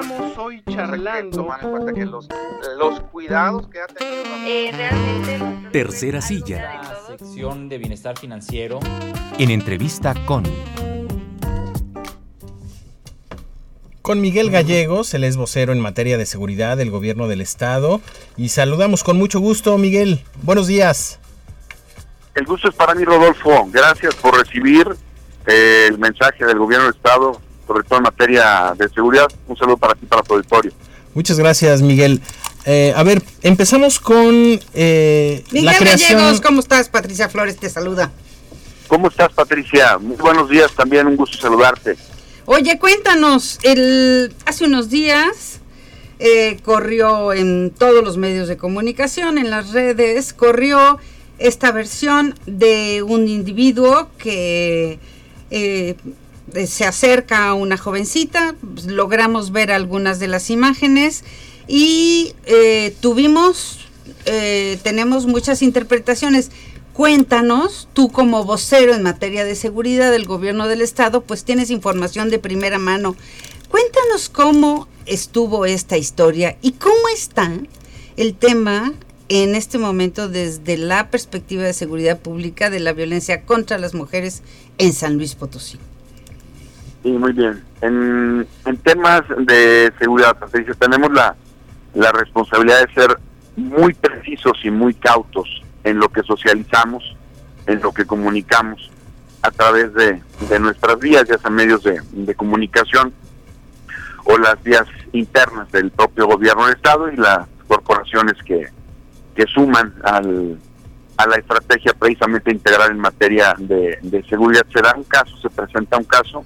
Estamos hoy charlando. que los, los cuidados que ha tenido. Eh, realmente. Tercera silla. sección de bienestar financiero. En entrevista con. Con Miguel Gallegos, él es vocero en materia de seguridad del gobierno del estado. Y saludamos con mucho gusto, Miguel. Buenos días. El gusto es para mí, Rodolfo. Gracias por recibir eh, el mensaje del gobierno del estado sobre todo en materia de seguridad. Un saludo para ti, para tu auditorio. Muchas gracias, Miguel. Eh, a ver, empezamos con eh, Miguel la creación... Gallegos, ¿cómo estás? Patricia Flores te saluda. ¿Cómo estás, Patricia? Muy buenos días, también un gusto saludarte. Oye, cuéntanos, el, hace unos días eh, corrió en todos los medios de comunicación, en las redes, corrió esta versión de un individuo que eh, eh, se acerca a una jovencita, logramos ver algunas de las imágenes y eh, tuvimos, eh, tenemos muchas interpretaciones. Cuéntanos, tú como vocero en materia de seguridad del gobierno del estado, pues tienes información de primera mano. Cuéntanos cómo estuvo esta historia y cómo está el tema en este momento desde la perspectiva de seguridad pública de la violencia contra las mujeres en San Luis Potosí. Sí, muy bien. En, temas de seguridad, Patricia, tenemos la, la responsabilidad de ser muy precisos y muy cautos en lo que socializamos, en lo que comunicamos a través de, nuestras vías, ya sea medios de, de, comunicación o las vías internas del propio gobierno del Estado y las corporaciones que, que suman al, a la estrategia precisamente integral en materia de, de seguridad. Se da un caso, se presenta un caso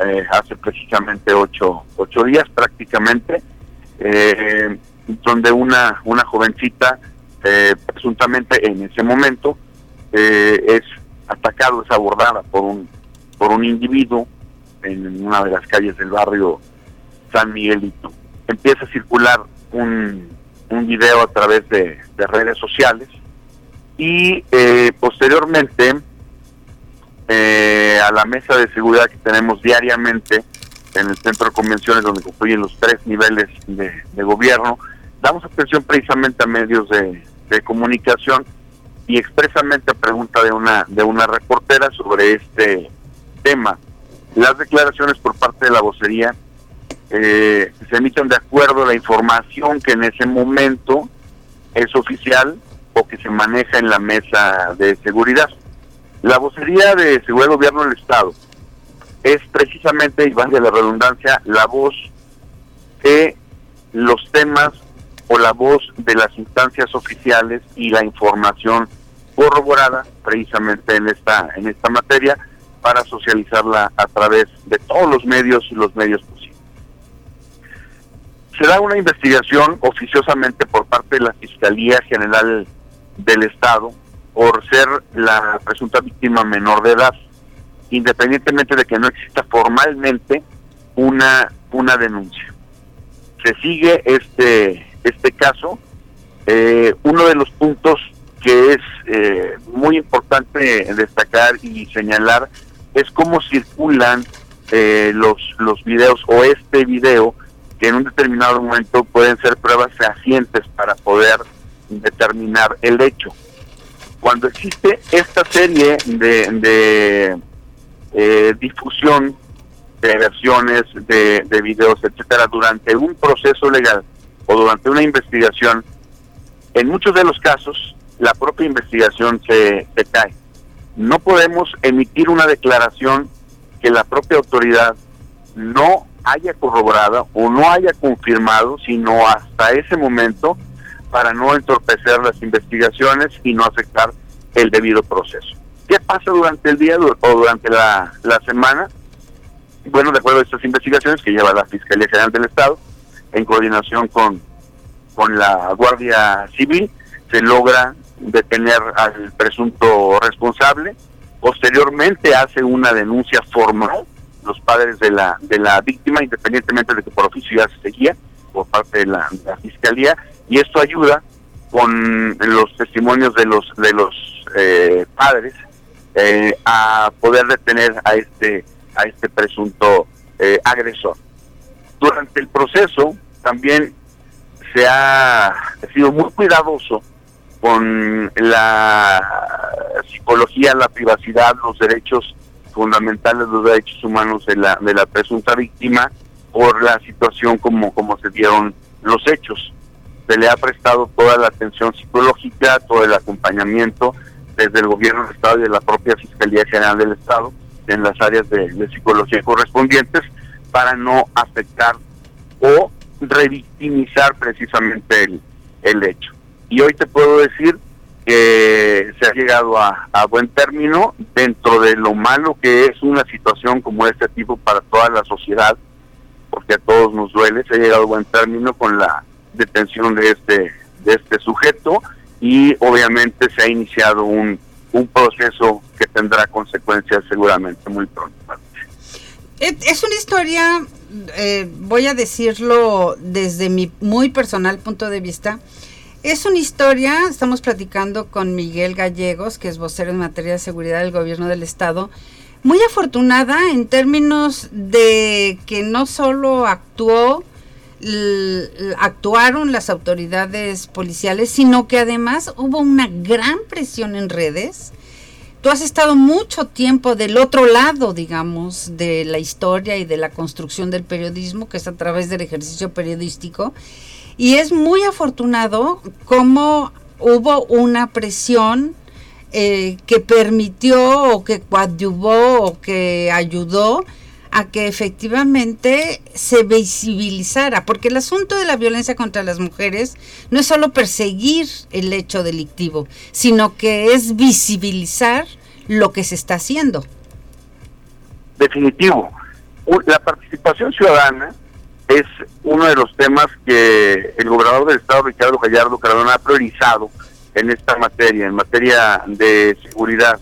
eh, hace precisamente ocho, ocho días prácticamente, eh, donde una, una jovencita, eh, presuntamente en ese momento, es atacado, es abordada por un, por un individuo en una de las calles del barrio San Miguelito. Empieza a circular un, un video a través de, de redes sociales y posteriormente eh, a la mesa de seguridad que tenemos diariamente en el centro de convenciones donde confluyen los tres niveles de, gobierno, damos atención precisamente a medios de, comunicación y expresamente a pregunta de una de una reportera sobre este tema. Las declaraciones por parte de la vocería eh, se emiten de acuerdo a la información que en ese momento es oficial o que se maneja en la mesa de seguridad. La vocería de Seguridad del Gobierno del Estado es precisamente, y de la redundancia, la voz de los temas o la voz de las instancias oficiales y la información corroborada precisamente en esta en esta materia para socializarla a través de todos los medios y los medios posibles. Se da una investigación oficiosamente por parte de la Fiscalía General del Estado por ser la presunta víctima menor de edad, independientemente de que no exista formalmente una, una denuncia. Se sigue este, este caso. Eh, uno de los puntos que es eh, muy importante destacar y señalar es cómo circulan eh, los, los videos o este video que en un determinado momento pueden ser pruebas fehacientes para poder determinar el hecho cuando existe esta serie de, eh, difusión de versiones de, de videos, etcétera, durante un proceso legal o durante una investigación, en muchos de los casos la propia investigación se, se cae. No podemos emitir una declaración que la propia autoridad no haya corroborado o no haya confirmado, sino hasta ese momento para no entorpecer las investigaciones y no afectar el debido proceso. ¿Qué pasa durante el día o durante la, semana? Bueno, de acuerdo a estas investigaciones que lleva la Fiscalía General del Estado, en coordinación con, con la Guardia Civil, se logra detener al presunto responsable. Posteriormente hace una denuncia formal los padres de la de la víctima, independientemente de que por oficio se seguía por parte de la fiscalía, y esto ayuda con los testimonios de los de los eh, padres eh, a poder detener a este a este presunto eh, agresor. Durante el proceso también se ha sido muy cuidadoso con la psicología, la privacidad, los derechos fundamentales, los derechos humanos de la, de la presunta víctima por la situación como, como se dieron los hechos. Se le ha prestado toda la atención psicológica, todo el acompañamiento desde el gobierno del Estado y de la propia Fiscalía General del Estado en las áreas de, psicología correspondientes para no afectar o revictimizar precisamente el, el hecho. Y hoy te puedo decir que se ha llegado a, a buen término dentro de lo malo que es una situación como este tipo para toda la sociedad, porque a todos nos duele, se ha llegado a buen término con la detención de este, de este sujeto y obviamente se ha iniciado un, un proceso que tendrá consecuencias seguramente muy pronto. Es una historia, eh, voy a decirlo desde mi muy personal punto de vista. Es una historia, estamos platicando con Miguel Gallegos, que es vocero en materia de seguridad del gobierno del estado, muy afortunada en términos de que no solo actuó, actuaron las autoridades policiales, sino que además hubo una gran presión en redes. Tú has estado mucho tiempo del otro lado, digamos, de la historia y de la construcción del periodismo, que es a través del ejercicio periodístico. Y es muy afortunado cómo hubo una presión eh, que permitió o que coadyuvó o que ayudó a que efectivamente se visibilizara, porque el asunto de la violencia contra las mujeres no es solo perseguir el hecho delictivo, sino que es visibilizar lo que se está haciendo. Definitivo. La participación ciudadana es uno de los temas que el gobernador del estado, Ricardo Gallardo Cardona, ha priorizado en esta materia, en materia de seguridad.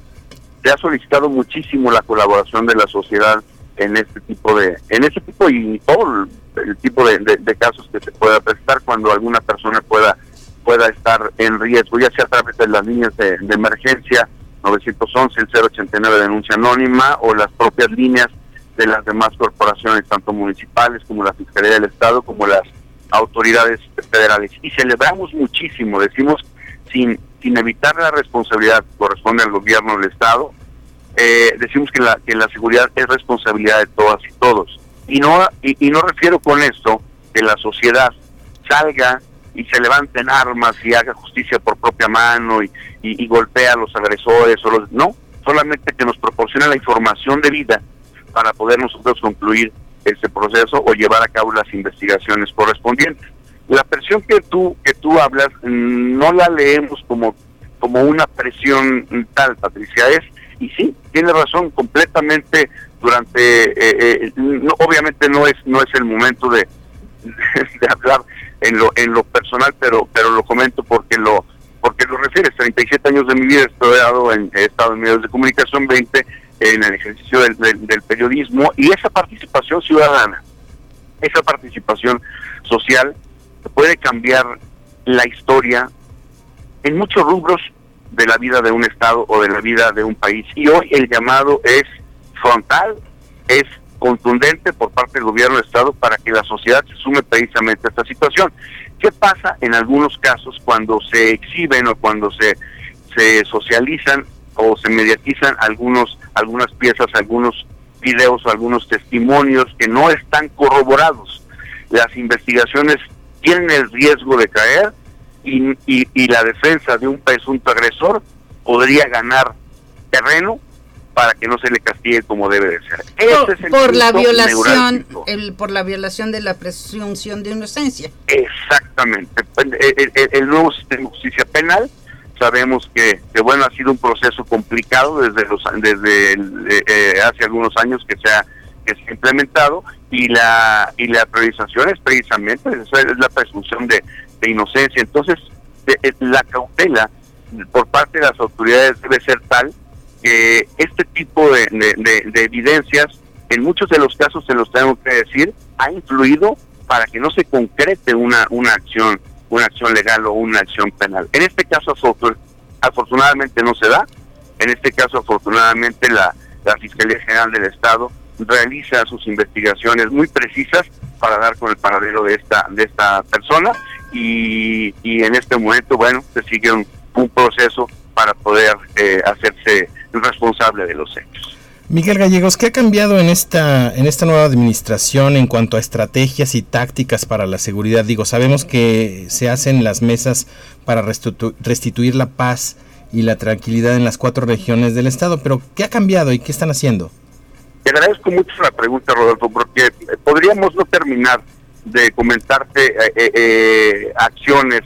Se ha solicitado muchísimo la colaboración de la sociedad en este tipo de, en este tipo y todo el, tipo de, de- de casos que se pueda prestar cuando alguna persona pueda pueda estar en riesgo, ya sea a través de las líneas de, de emergencia 911, el 089 denuncia anónima o las propias líneas de las demás corporaciones, tanto municipales como la Fiscalía del Estado, como las autoridades federales. Y celebramos muchísimo, decimos, sin, sin evitar la responsabilidad que corresponde al gobierno del Estado, eh, decimos que la, que la seguridad es responsabilidad de todas y todos. Y no, y, no refiero con esto que la sociedad salga y se levante en armas y haga justicia por propia mano y, y, y golpea a los agresores o los no solamente que nos proporcione la información debida para poder nosotros concluir este proceso o llevar a cabo las investigaciones correspondientes. La presión que tú que tú hablas mm, no la leemos como como una presión tal, Patricia, es y sí, tiene razón completamente durante eh, eh, no, obviamente no es no es el momento de, de hablar en lo en lo personal, pero pero lo comento porque lo porque lo refieres, 37 años de mi vida he estado en, he estado en medios de comunicación, 20 en el ejercicio del, del periodismo y esa participación ciudadana, esa participación social puede cambiar la historia en muchos rubros de la vida de un estado o de la vida de un país. Y hoy el llamado es frontal, es contundente por parte del gobierno del estado para que la sociedad se sume precisamente a esta situación. ¿Qué pasa en algunos casos cuando se exhiben o cuando se, se socializan o se mediatizan algunos algunas piezas, algunos videos algunos testimonios que no están corroborados? Las investigaciones tienen el riesgo de caer y, y, y la defensa de un presunto agresor podría ganar terreno para que no se le castigue como debe de ser. Por, es por la violación, el, por la violación de la presunción de inocencia. Exactamente. El, el- el nuevo sistema de justicia penal, sabemos que, que, bueno, ha sido un proceso complicado desde los desde el- eh, eh, hace algunos años que se ha que se ha implementado y la y la priorización es precisamente esa es la presunción de, de inocencia. Entonces, de- eh, la cautela por parte de las autoridades debe ser tal que este tipo de, de- de- de evidencias, en muchos de los casos, se los tengo que decir, ha influido para que no se concrete una, una acción una acción legal o una acción penal. En este caso, afortun- afortunadamente no se da. En este caso, afortunadamente, la, la Fiscalía General del Estado realiza sus investigaciones muy precisas para dar con el paradero de esta de esta persona y, y en este momento bueno se sigue un, proceso para poder eh, hacerse responsable de los hechos. Miguel Gallegos, ¿qué ha cambiado en esta, en esta nueva administración en cuanto a estrategias y tácticas para la seguridad? Digo, sabemos que se hacen las mesas para restitu- restituir la paz y la tranquilidad en las cuatro regiones del estado, pero ¿qué ha cambiado y qué están haciendo? Te agradezco mucho la pregunta, Rodolfo, porque eh, podríamos no terminar de comentarte eh, eh, acciones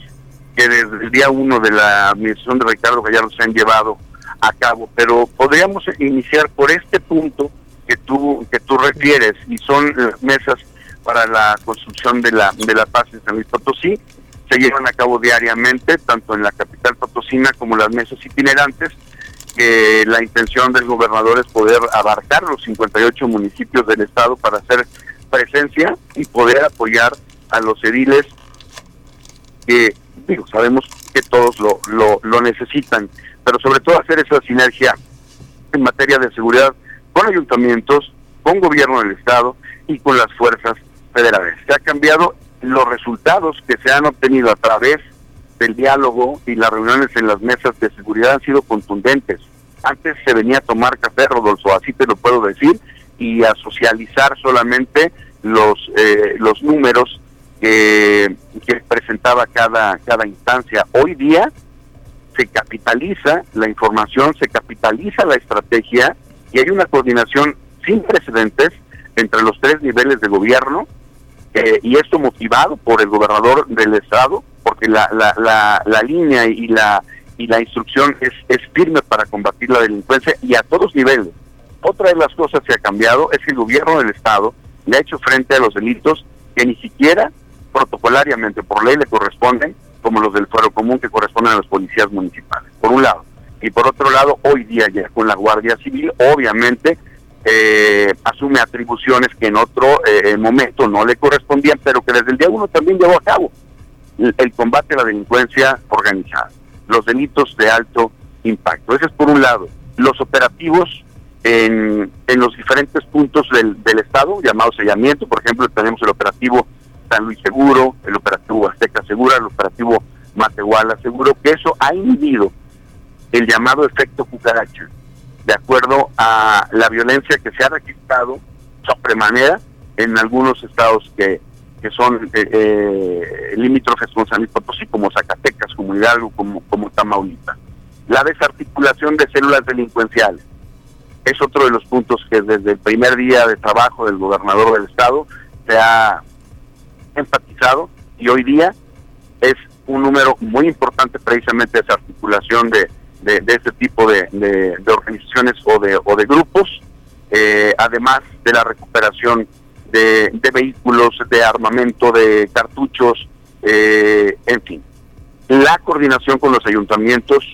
que desde el día uno de la administración de Ricardo Gallardo se han llevado a cabo, pero podríamos iniciar por este punto que tú que tú refieres y son las mesas para la construcción de la de la paz en San Luis Potosí. Se llevan a cabo diariamente tanto en la capital potosina como las mesas itinerantes que la intención del gobernador es poder abarcar los 58 municipios del estado para hacer presencia y poder apoyar a los ediles que digo, sabemos que todos lo, lo, lo necesitan, pero sobre todo hacer esa sinergia en materia de seguridad con ayuntamientos, con gobierno del estado y con las fuerzas federales. Se ha cambiado los resultados que se han obtenido a través del diálogo y las reuniones en las mesas de seguridad han sido contundentes. Antes se venía a tomar café, Rodolfo, así te lo puedo decir, y a socializar solamente los eh, los números que, presentaba cada cada instancia. Hoy día se capitaliza la información, se capitaliza la estrategia y hay una coordinación sin precedentes entre los tres niveles de gobierno eh, y esto motivado por el gobernador del estado, la, la, la, la línea y la y la instrucción es, es firme para combatir la delincuencia y a todos niveles. Otra de las cosas que ha cambiado es que el gobierno del estado le ha hecho frente a los delitos que ni siquiera protocolariamente por ley le corresponden, como los del fuero común que corresponden a los policías municipales, por un lado. Y por otro lado, hoy día ya con la Guardia Civil, obviamente, eh, asume atribuciones que en otro eh, momento no le correspondían, pero que desde el día uno también llevó a cabo. El, combate a la delincuencia organizada, los delitos de alto impacto. Ese es por un lado. Los operativos en, en los diferentes puntos del, del Estado, llamado sellamiento, por ejemplo, tenemos el operativo San Luis Seguro, el operativo Azteca Segura, el operativo Matehuala Seguro, que eso ha inhibido el llamado efecto cucaracha, de acuerdo a la violencia que se ha registrado sobremanera en algunos estados que, que son eh, eh, limítrofes con San Luis como Zacatecas, como Hidalgo, como, como. La desarticulación de células delincuenciales es otro de los puntos que desde el primer día de trabajo del gobernador del estado se ha enfatizado y hoy día es un número muy importante precisamente esa articulación de, este tipo de, organizaciones o de, o de grupos, eh, además de la recuperación de, vehículos, de armamento, de cartuchos, eh, en fin. La coordinación con los ayuntamientos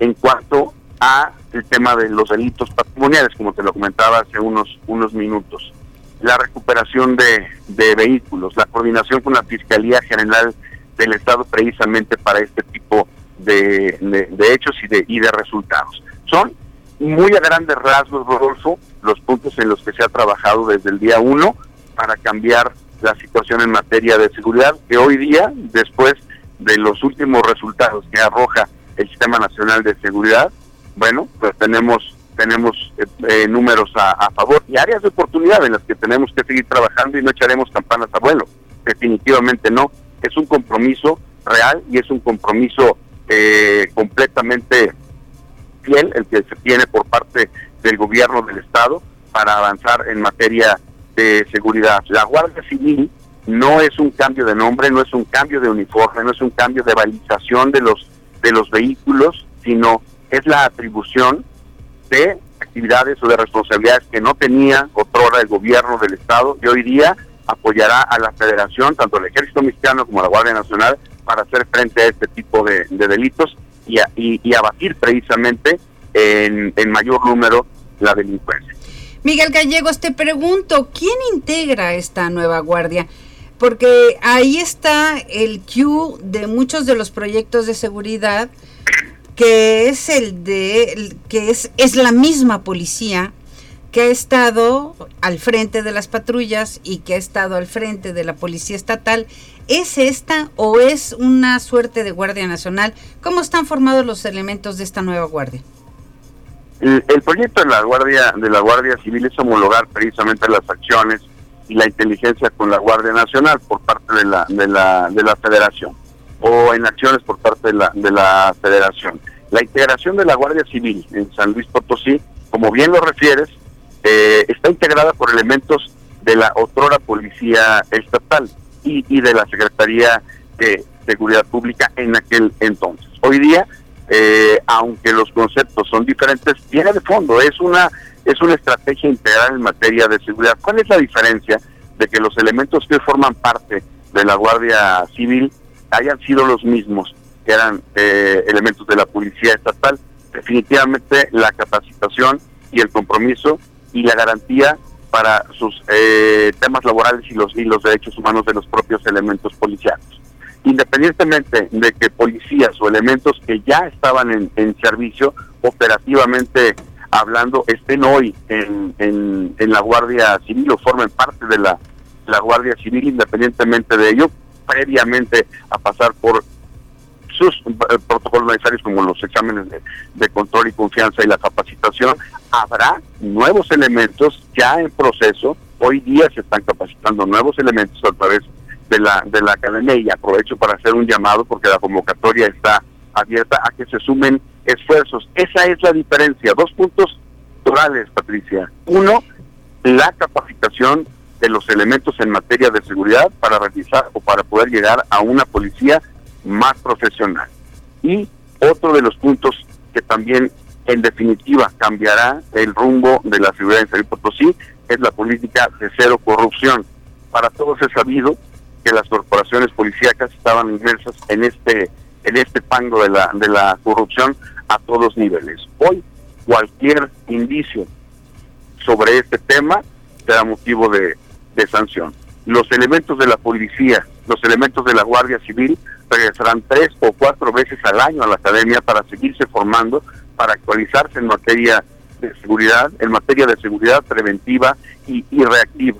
en cuanto a el tema de los delitos patrimoniales, como te lo comentaba hace unos, unos minutos. La recuperación de, vehículos, la coordinación con la Fiscalía General del Estado precisamente para este tipo de, de, de, hechos y de, y de resultados. Son muy a grandes rasgos, Rodolfo, los puntos en los que se ha trabajado desde el día uno para cambiar la situación en materia de seguridad, que hoy día, después de los últimos resultados que arroja el Sistema Nacional de Seguridad, bueno, pues tenemos tenemos eh, eh, números a, a, favor y áreas de oportunidad en las que tenemos que seguir trabajando y no echaremos campanas a vuelo. Definitivamente no. Es un compromiso real y es un compromiso eh, completamente fiel el que se tiene por parte del gobierno del Estado para avanzar en materia de seguridad. La Guardia Civil no es un cambio de nombre, no es un cambio de uniforme, no es un cambio de balización de los de los vehículos, sino es la atribución de actividades o de responsabilidades que no tenía otrora el gobierno del Estado y hoy día apoyará a la Federación, tanto el Ejército Mexicano como la Guardia Nacional, para hacer frente a este tipo de, de delitos y, y, y, abatir precisamente en, en mayor número la delincuencia. Miguel Gallegos, te pregunto, ¿quién integra esta nueva guardia? Porque ahí está el Q de muchos de los proyectos de seguridad que es el de que es, es la misma policía que ha estado al frente de las patrullas y que ha estado al frente de la Policía Estatal, ¿es esta o es una suerte de Guardia Nacional? ¿Cómo están formados los elementos de esta nueva Guardia? El, proyecto de la Guardia de la Guardia Civil es homologar precisamente las acciones y la inteligencia con la Guardia Nacional por parte de la de la de la Federación o en acciones por parte de la de la Federación. La integración de la Guardia Civil en San Luis Potosí, como bien lo refieres, eh, está integrada por elementos de la otrora Policía Estatal y, y de la Secretaría de Seguridad Pública en aquel entonces. Hoy día, eh, aunque los conceptos son diferentes, viene de fondo, es una es una estrategia integral en materia de seguridad. ¿Cuál es la diferencia de que los elementos que forman parte de la Guardia Civil hayan sido los mismos que eran eh, elementos de la Policía Estatal? Definitivamente la capacitación y el compromiso y la garantía para sus eh, temas laborales y los, y los derechos humanos de los propios elementos policiales. Independientemente de que policías o elementos que ya estaban en, servicio operativamente hablando estén hoy en, en, la Guardia Civil o formen parte de la, Guardia Civil independientemente de ello, previamente a pasar por sus eh, protocolos necesarios como los exámenes de, de, control y confianza y la capacitación, habrá nuevos elementos ya en proceso. Hoy día se están capacitando nuevos elementos a través de la, de la academia y aprovecho para hacer un llamado porque la convocatoria está abierta a que se sumen esfuerzos. Esa es la diferencia. Dos puntos orales, Patricia. Uno, la capacitación de los elementos en materia de seguridad para realizar o para poder llegar a una policía más profesional. Y otro de los puntos que también en definitiva cambiará el rumbo de la seguridad en San Potosí es la política de cero corrupción. Para todos es sabido que las corporaciones policíacas estaban inmersas en este en este pango de la de la corrupción a todos niveles. Hoy cualquier indicio sobre este tema será motivo de, de sanción. Los elementos de la policía, los elementos de la Guardia Civil regresarán tres o cuatro veces al año a la academia para seguirse formando, para actualizarse en materia de seguridad, en materia de seguridad preventiva y, y reactiva.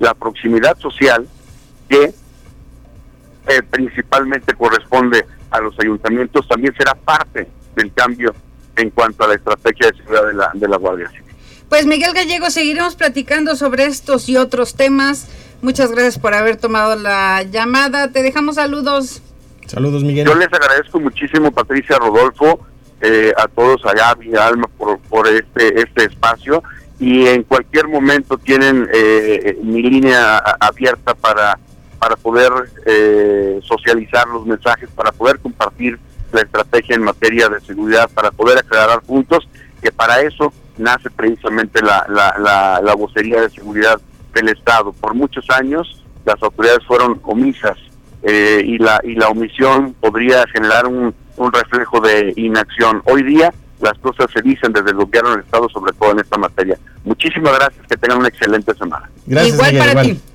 La proximidad social que eh, principalmente corresponde a los ayuntamientos también será parte del cambio en cuanto a la estrategia de seguridad de la, de la Guardia Civil. Pues Miguel Gallego, seguiremos platicando sobre estos y otros temas. Muchas gracias por haber tomado la llamada. Te dejamos saludos. Saludos, Miguel. Yo les agradezco muchísimo, Patricia Rodolfo, eh, a todos allá, mi alma, por, por este, este espacio. Y en cualquier momento tienen eh, mi línea abierta para, para poder eh, socializar los mensajes, para poder compartir la estrategia en materia de seguridad, para poder aclarar puntos, que para eso nace precisamente la, la, la, la vocería de seguridad del Estado. Por muchos años las autoridades fueron omisas eh, y la y la omisión podría generar un, un reflejo de inacción. Hoy día las cosas se dicen desde el gobierno del Estado, sobre todo en esta materia. Muchísimas gracias, que tengan una excelente semana. Gracias, igual Miguel, para igual. ti.